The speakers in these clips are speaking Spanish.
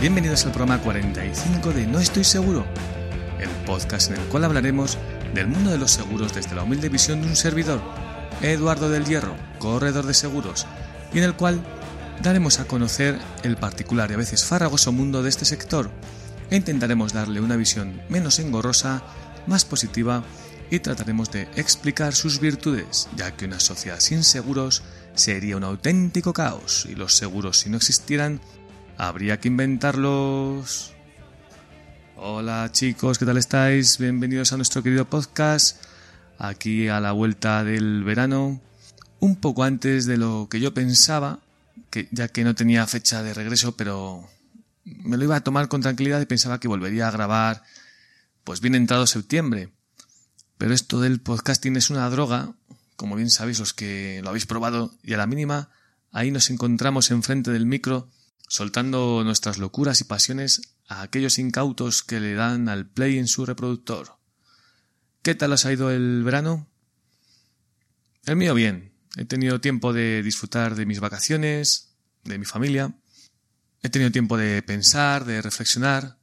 Bienvenidos al programa 45 de No Estoy Seguro, el podcast en el cual hablaremos del mundo de los seguros desde la humilde visión de un servidor, Eduardo del Hierro, corredor de seguros, y en el cual daremos a conocer el particular y a veces farragoso mundo de este sector e intentaremos darle una visión menos engorrosa, más positiva y trataremos de explicar sus virtudes, ya que una sociedad sin seguros sería un auténtico caos y los seguros si no existieran habría que inventarlos. Hola chicos, ¿qué tal estáis? Bienvenidos a nuestro querido podcast, aquí a la vuelta del verano, un poco antes de lo que yo pensaba, que ya que no tenía fecha de regreso, pero me lo iba a tomar con tranquilidad y pensaba que volvería a grabar pues bien entrado septiembre. Pero esto del podcasting es una droga, como bien sabéis los que lo habéis probado, y a la mínima ahí nos encontramos enfrente del micro soltando nuestras locuras y pasiones a aquellos incautos que le dan al play en su reproductor. ¿Qué tal os ha ido el verano? El mío bien. He tenido tiempo de disfrutar de mis vacaciones, de mi familia. He tenido tiempo de pensar, de reflexionar,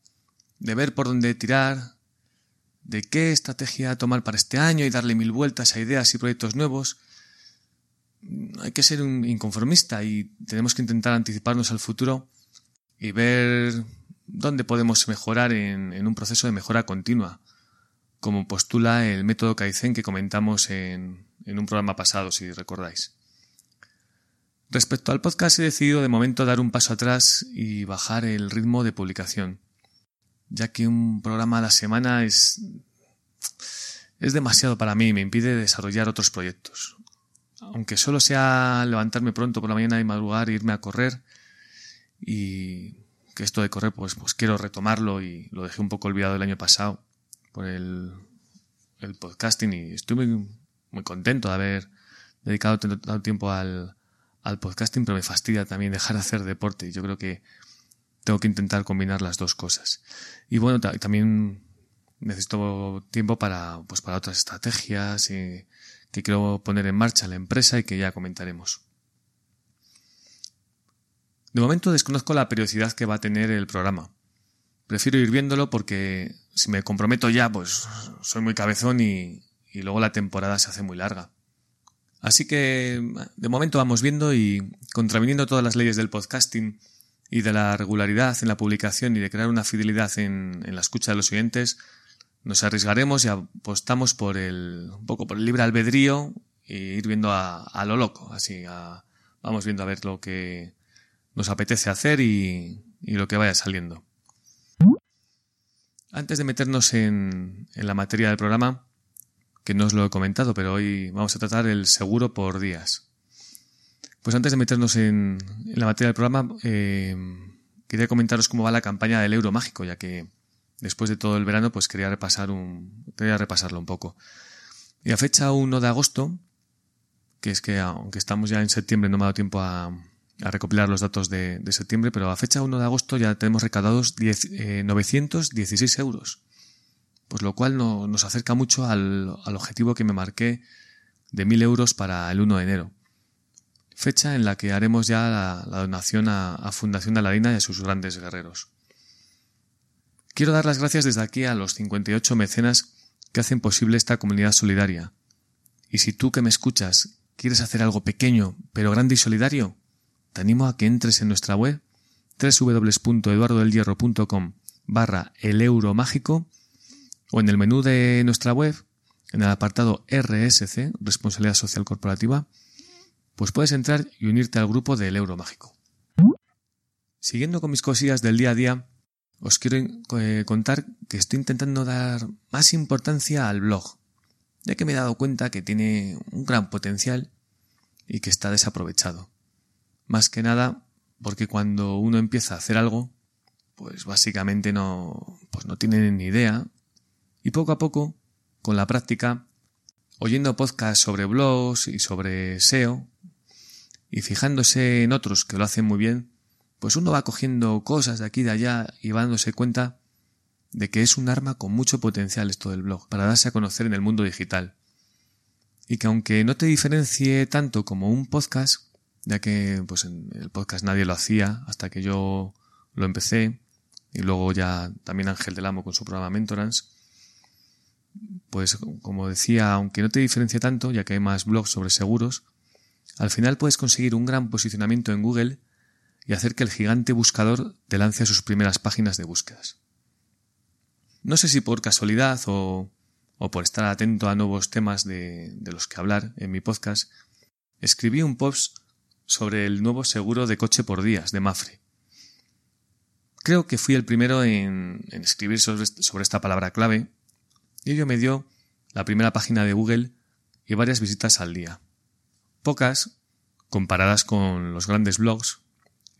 de ver por dónde tirar, de qué estrategia tomar para este año y darle mil vueltas a ideas y proyectos nuevos. Hay que ser un inconformista y tenemos que intentar anticiparnos al futuro y ver dónde podemos mejorar en, un proceso de mejora continua, como postula el método Kaizen que comentamos en, en un programa pasado, si recordáis. Respecto al podcast he decidido de momento dar un paso atrás y bajar el ritmo de publicación, ya que un programa a la semana es es demasiado para mí y me impide desarrollar otros proyectos. Aunque solo sea levantarme pronto por la mañana y madrugar e irme a correr y que esto de correr pues, pues quiero retomarlo y lo dejé un poco olvidado el año pasado por el, el podcasting y estoy muy, muy contento de haber dedicado tanto tiempo al, al podcasting, pero me fastidia también dejar de hacer deporte y yo creo que tengo que intentar combinar las dos cosas. Y bueno, también necesito tiempo para, pues para otras estrategias y, que quiero poner en marcha la empresa y que ya comentaremos. De momento desconozco la periodicidad que va a tener el programa. Prefiero ir viéndolo porque si me comprometo ya, pues soy muy cabezón y, y luego la temporada se hace muy larga. Así que de momento vamos viendo y contraviniendo todas las leyes del podcasting y de la regularidad en la publicación y de crear una fidelidad en, en la escucha de los oyentes, nos arriesgaremos y apostamos por el, un poco por el libre albedrío e ir viendo a, lo loco, así, a, vamos viendo a ver lo que nos apetece hacer y, y lo que vaya saliendo. Antes de meternos en, en la materia del programa, que no os lo he comentado, pero hoy vamos a tratar el seguro por días. Pues antes de meternos en, en la materia del programa, eh, quería comentaros cómo va la campaña del euro mágico, ya que después de todo el verano, pues quería repasar un, quería repasarlo un poco. Y a fecha 1 de agosto, que es que aunque estamos ya en septiembre, no me ha dado tiempo a, recopilar los datos de, septiembre, pero a fecha 1 de agosto ya tenemos recaudados 10, eh, 916 euros. Pues lo cual no, nos acerca mucho al, objetivo que me marqué de 1000 euros para el 1 de enero. Fecha en la que haremos ya la, la donación a, a Fundación de Aladina y a sus grandes guerreros. Quiero dar las gracias desde aquí a los 58 mecenas que hacen posible esta comunidad solidaria. Y si tú que me escuchas quieres hacer algo pequeño, pero grande y solidario, te animo a que entres en nuestra web www.eduardodelhierro.com barra el euro mágico o en el menú de nuestra web, en el apartado RSC, Responsabilidad Social Corporativa, pues puedes entrar y unirte al grupo del euro mágico. Siguiendo con mis cosillas del día a día, os quiero eh, contar que estoy intentando dar más importancia al blog, ya que me he dado cuenta que tiene un gran potencial y que está desaprovechado. Más que nada porque cuando uno empieza a hacer algo, pues básicamente no, pues no tienen ni idea. Y poco a poco, con la práctica, oyendo podcasts sobre blogs y sobre SEO, y fijándose en otros que lo hacen muy bien, pues uno va cogiendo cosas de aquí y de allá y va dándose cuenta de que es un arma con mucho potencial esto del blog para darse a conocer en el mundo digital. Y que aunque no te diferencie tanto como un podcast, ya que pues en el podcast nadie lo hacía hasta que yo lo empecé y luego ya también Ángel del Amo con su programa Mentorance, pues como decía, aunque no te diferencie tanto, ya que hay más blogs sobre seguros, al final puedes conseguir un gran posicionamiento en Google y hacer que el gigante buscador te lance sus primeras páginas de búsquedas. No sé si por casualidad o, por estar atento a nuevos temas de, los que hablar en mi podcast, escribí un post sobre el nuevo seguro de coche por días de Mafre. Creo que fui el primero en, escribir sobre esta palabra clave y ello me dio la primera página de Google y varias visitas al día. Pocas, comparadas con los grandes blogs,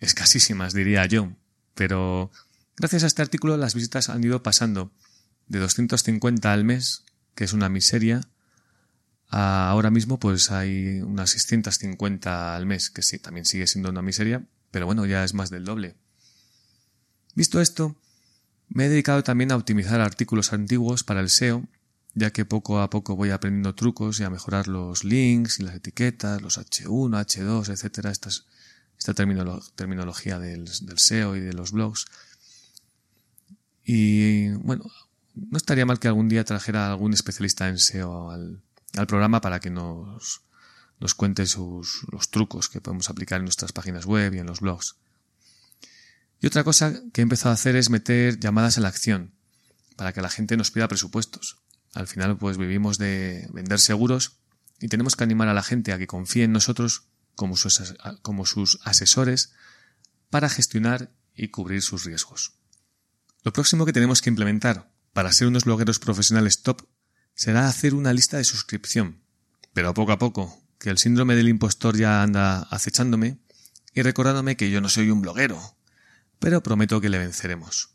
escasísimas diría yo, pero gracias a este artículo las visitas han ido pasando de 250 al mes, que es una miseria, a ahora mismo pues hay unas 650 al mes, que sí, también sigue siendo una miseria, pero bueno, ya es más del doble. Visto esto, me he dedicado también a optimizar artículos antiguos para el SEO ya que poco a poco voy aprendiendo trucos y a mejorar los links y las etiquetas, los H1, H2, etcétera, esta terminología del, SEO y de los blogs. Y bueno, no estaría mal que algún día trajera algún especialista en SEO al, programa para que nos, nos cuente sus, los trucos que podemos aplicar en nuestras páginas web y en los blogs. Y otra cosa que he empezado a hacer es meter llamadas a la acción, para que la gente nos pida presupuestos. Al final, pues vivimos de vender seguros y tenemos que animar a la gente a que confíe en nosotros como sus, como sus asesores para gestionar y cubrir sus riesgos. Lo próximo que tenemos que implementar para ser unos blogueros profesionales top será hacer una lista de suscripción, pero poco a poco, que el síndrome del impostor ya anda acechándome y recordándome que yo no soy un bloguero, pero prometo que le venceremos.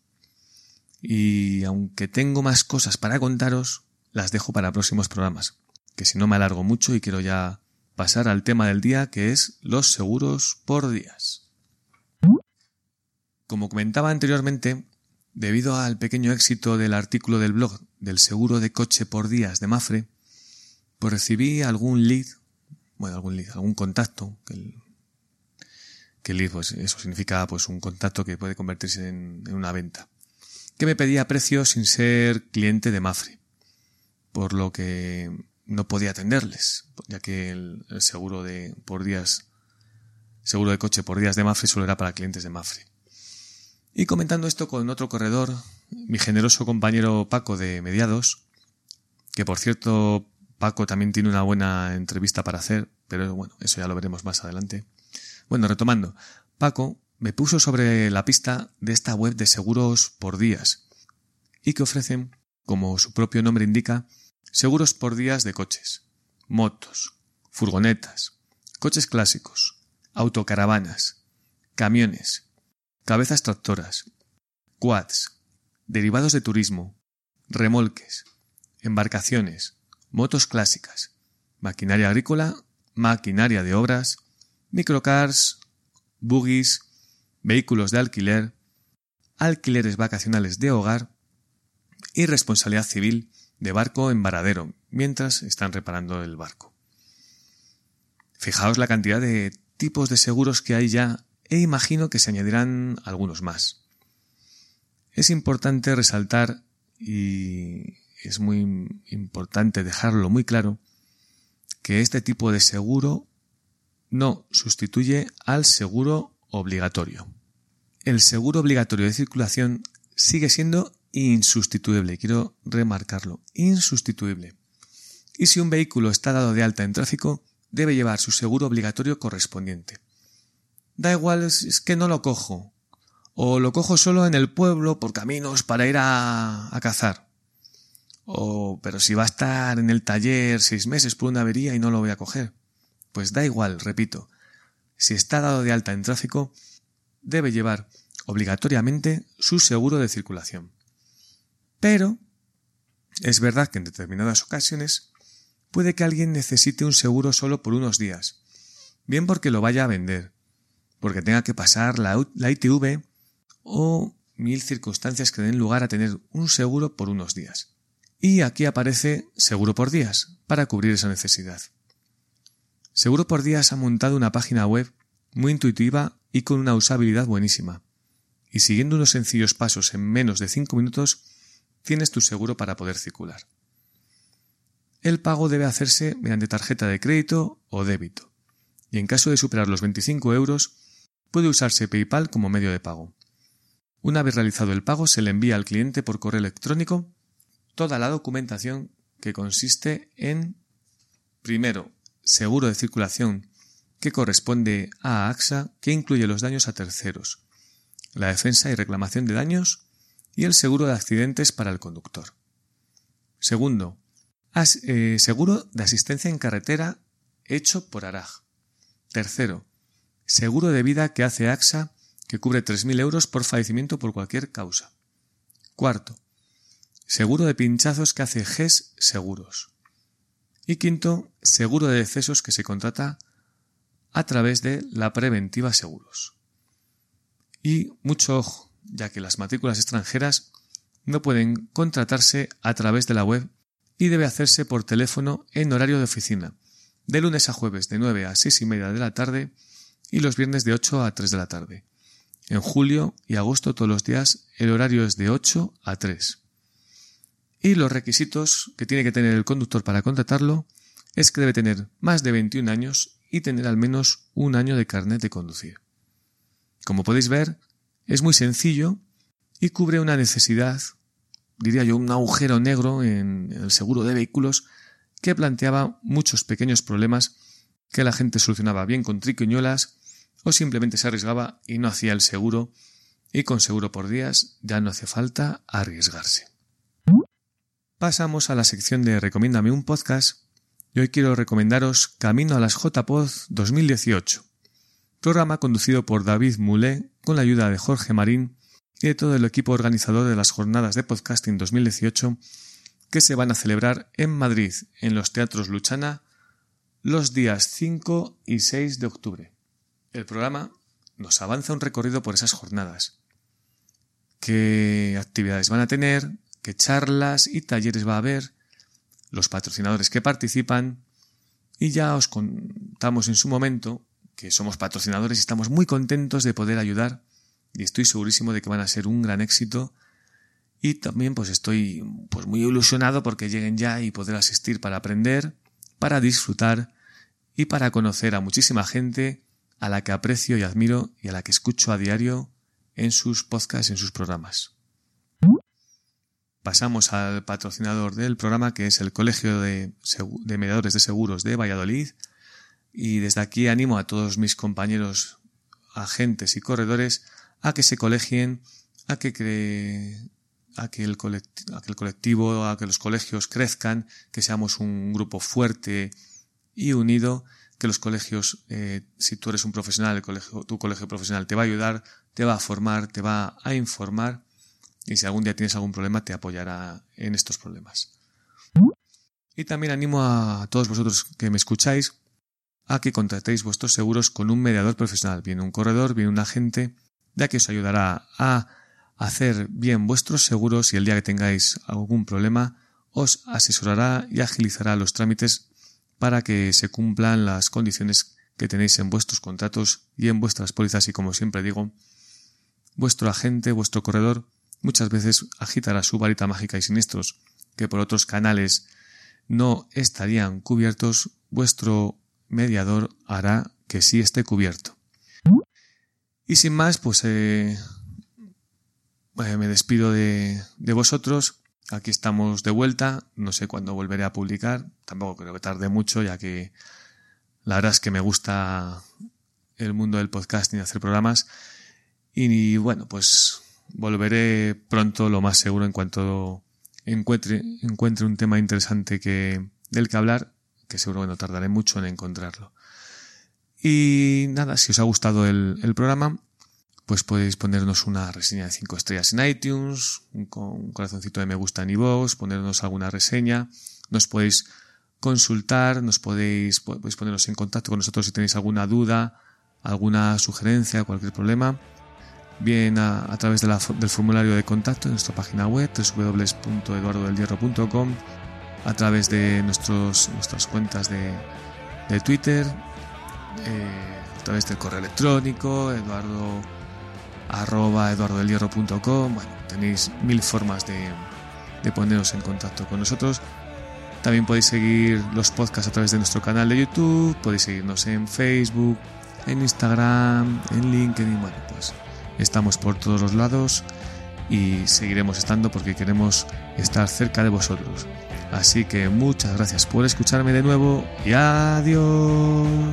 Y aunque tengo más cosas para contaros, las dejo para próximos programas, que si no me alargo mucho y quiero ya pasar al tema del día que es los seguros por días. Como comentaba anteriormente, debido al pequeño éxito del artículo del blog del seguro de coche por días de Mafre, pues recibí algún lead, bueno, algún lead, algún contacto, que el, lead, pues eso significa pues un contacto que puede convertirse en, en una venta, que me pedía precio sin ser cliente de Mafre por lo que no podía atenderles, ya que el, seguro de por días, seguro de coche por días de Mafre solo era para clientes de Mafre. Y comentando esto con otro corredor, mi generoso compañero Paco de Mediados, que por cierto Paco también tiene una buena entrevista para hacer, pero bueno, eso ya lo veremos más adelante. Bueno, retomando, Paco me puso sobre la pista de esta web de seguros por días y que ofrecen, como su propio nombre indica, seguros por días de coches, motos, furgonetas, coches clásicos, autocaravanas, camiones, cabezas tractoras, quads, derivados de turismo, remolques, embarcaciones, motos clásicas, maquinaria agrícola, maquinaria de obras, microcars, buggies, vehículos de alquiler, alquileres vacacionales de hogar y responsabilidad civil de barco en varadero, mientras están reparando el barco. Fijaos la cantidad de tipos de seguros que hay ya e imagino que se añadirán algunos más. Es importante resaltar y es muy importante dejarlo muy claro que este tipo de seguro no sustituye al seguro obligatorio. El seguro obligatorio de circulación sigue siendo insustituible, quiero remarcarlo, insustituible. Y si un vehículo está dado de alta en tráfico, debe llevar su seguro obligatorio correspondiente. Da igual, es que no lo cojo. O lo cojo solo en el pueblo por caminos para ir a, a cazar. O, pero si va a estar en el taller seis meses por una avería y no lo voy a coger. Pues da igual, repito. Si está dado de alta en tráfico, debe llevar obligatoriamente su seguro de circulación. Pero es verdad que en determinadas ocasiones puede que alguien necesite un seguro solo por unos días, bien porque lo vaya a vender, porque tenga que pasar la, ITV o mil circunstancias que den lugar a tener un seguro por unos días. Y aquí aparece Seguro por Días, para cubrir esa necesidad. Seguro por Días ha montado una página web muy intuitiva y con una usabilidad buenísima. Y siguiendo unos sencillos pasos en menos de 5 minutos, tienes tu seguro para poder circular. El pago debe hacerse mediante tarjeta de crédito o débito, y en caso de superar los 25 euros, puede usarse PayPal como medio de pago. Una vez realizado el pago, se le envía al cliente por correo electrónico toda la documentación que consiste en, primero, seguro de circulación que corresponde a AXA, que incluye los daños a terceros, la defensa y reclamación de daños y el seguro de accidentes para el conductor. Segundo, eh, seguro de asistencia en carretera hecho por ARAG. Tercero, seguro de vida que hace AXA que cubre 3.000 euros por fallecimiento por cualquier causa. Cuarto, seguro de pinchazos que hace GES Seguros. Y quinto, seguro de decesos que se contrata a través de la preventiva seguros. Y mucho ojo, ya que las matrículas extranjeras no pueden contratarse a través de la web y debe hacerse por teléfono en horario de oficina, de lunes a jueves de 9 a 6 y media de la tarde y los viernes de 8 a 3 de la tarde. En julio y agosto todos los días el horario es de 8 a 3. Y los requisitos que tiene que tener el conductor para contratarlo es que debe tener más de 21 años y tener al menos un año de carnet de conducir. Como podéis ver, es muy sencillo y cubre una necesidad, diría yo, un agujero negro en el seguro de vehículos que planteaba muchos pequeños problemas que la gente solucionaba bien con triquiñuelas o simplemente se arriesgaba y no hacía el seguro y con seguro por días ya no hace falta arriesgarse. Pasamos a la sección de Recomiéndame un podcast y hoy quiero recomendaros Camino a las JPod 2018, programa conducido por David Moulet con la ayuda de Jorge Marín y de todo el equipo organizador de las jornadas de podcasting 2018 que se van a celebrar en Madrid en los teatros Luchana los días 5 y 6 de octubre. El programa nos avanza un recorrido por esas jornadas. ¿Qué actividades van a tener? qué charlas y talleres va a haber, los patrocinadores que participan y ya os contamos en su momento que somos patrocinadores y estamos muy contentos de poder ayudar y estoy segurísimo de que van a ser un gran éxito y también pues estoy pues muy ilusionado porque lleguen ya y poder asistir para aprender, para disfrutar y para conocer a muchísima gente a la que aprecio y admiro y a la que escucho a diario en sus podcasts, en sus programas pasamos al patrocinador del programa, que es el Colegio de, Mediadores de Seguros de Valladolid. Y desde aquí animo a todos mis compañeros, agentes y corredores a que se colegien, a que, a que, el, colectivo, a que los colegios crezcan, que seamos un grupo fuerte y unido, que los colegios, eh, si tú eres un profesional, el colegio, tu colegio profesional te va a ayudar, te va a formar, te va a informar y si algún día tienes algún problema te apoyará en estos problemas. Y también animo a todos vosotros que me escucháis a que contratéis vuestros seguros con un mediador profesional, bien un corredor, bien un agente, ya que os ayudará a hacer bien vuestros seguros y el día que tengáis algún problema os asesorará y agilizará los trámites para que se cumplan las condiciones que tenéis en vuestros contratos y en vuestras pólizas. Y como siempre digo, vuestro agente, vuestro corredor muchas veces agitará su varita mágica y siniestros que por otros canales no estarían cubiertos, vuestro mediador hará que sí esté cubierto. Y sin más, pues eh, eh, me despido de, de, vosotros. Aquí estamos de vuelta. No sé cuándo volveré a publicar. Tampoco creo que tarde mucho, ya que la verdad es que me gusta el mundo del podcasting hacer programas. Y bueno, pues volveré pronto, lo más seguro, en cuanto encuentre, encuentre un tema interesante que, del que hablar, que seguro que no tardaré mucho en encontrarlo. Y nada, si os ha gustado el, programa, pues podéis ponernos una reseña de 5 estrellas en iTunes, con un corazoncito de me gusta en iVoox, ponernos alguna reseña, nos podéis consultar, nos podéis, podéis poneros en contacto con nosotros si tenéis alguna duda, alguna sugerencia, cualquier problema, bien a, través del formulario de contacto en nuestra página web www.eduardodelhierro.com, a través de nuestros, nuestras cuentas de, de Twitter, eh, a través del correo electrónico, eduardo arroba eduardodelhierro.com. Bueno, tenéis mil formas de, de poneros en contacto con nosotros. También podéis seguir los podcasts a través de nuestro canal de YouTube, podéis seguirnos en Facebook, en Instagram, en LinkedIn. Bueno, pues estamos por todos los lados y seguiremos estando porque queremos estar cerca de vosotros. Así que muchas gracias por escucharme de nuevo y adiós.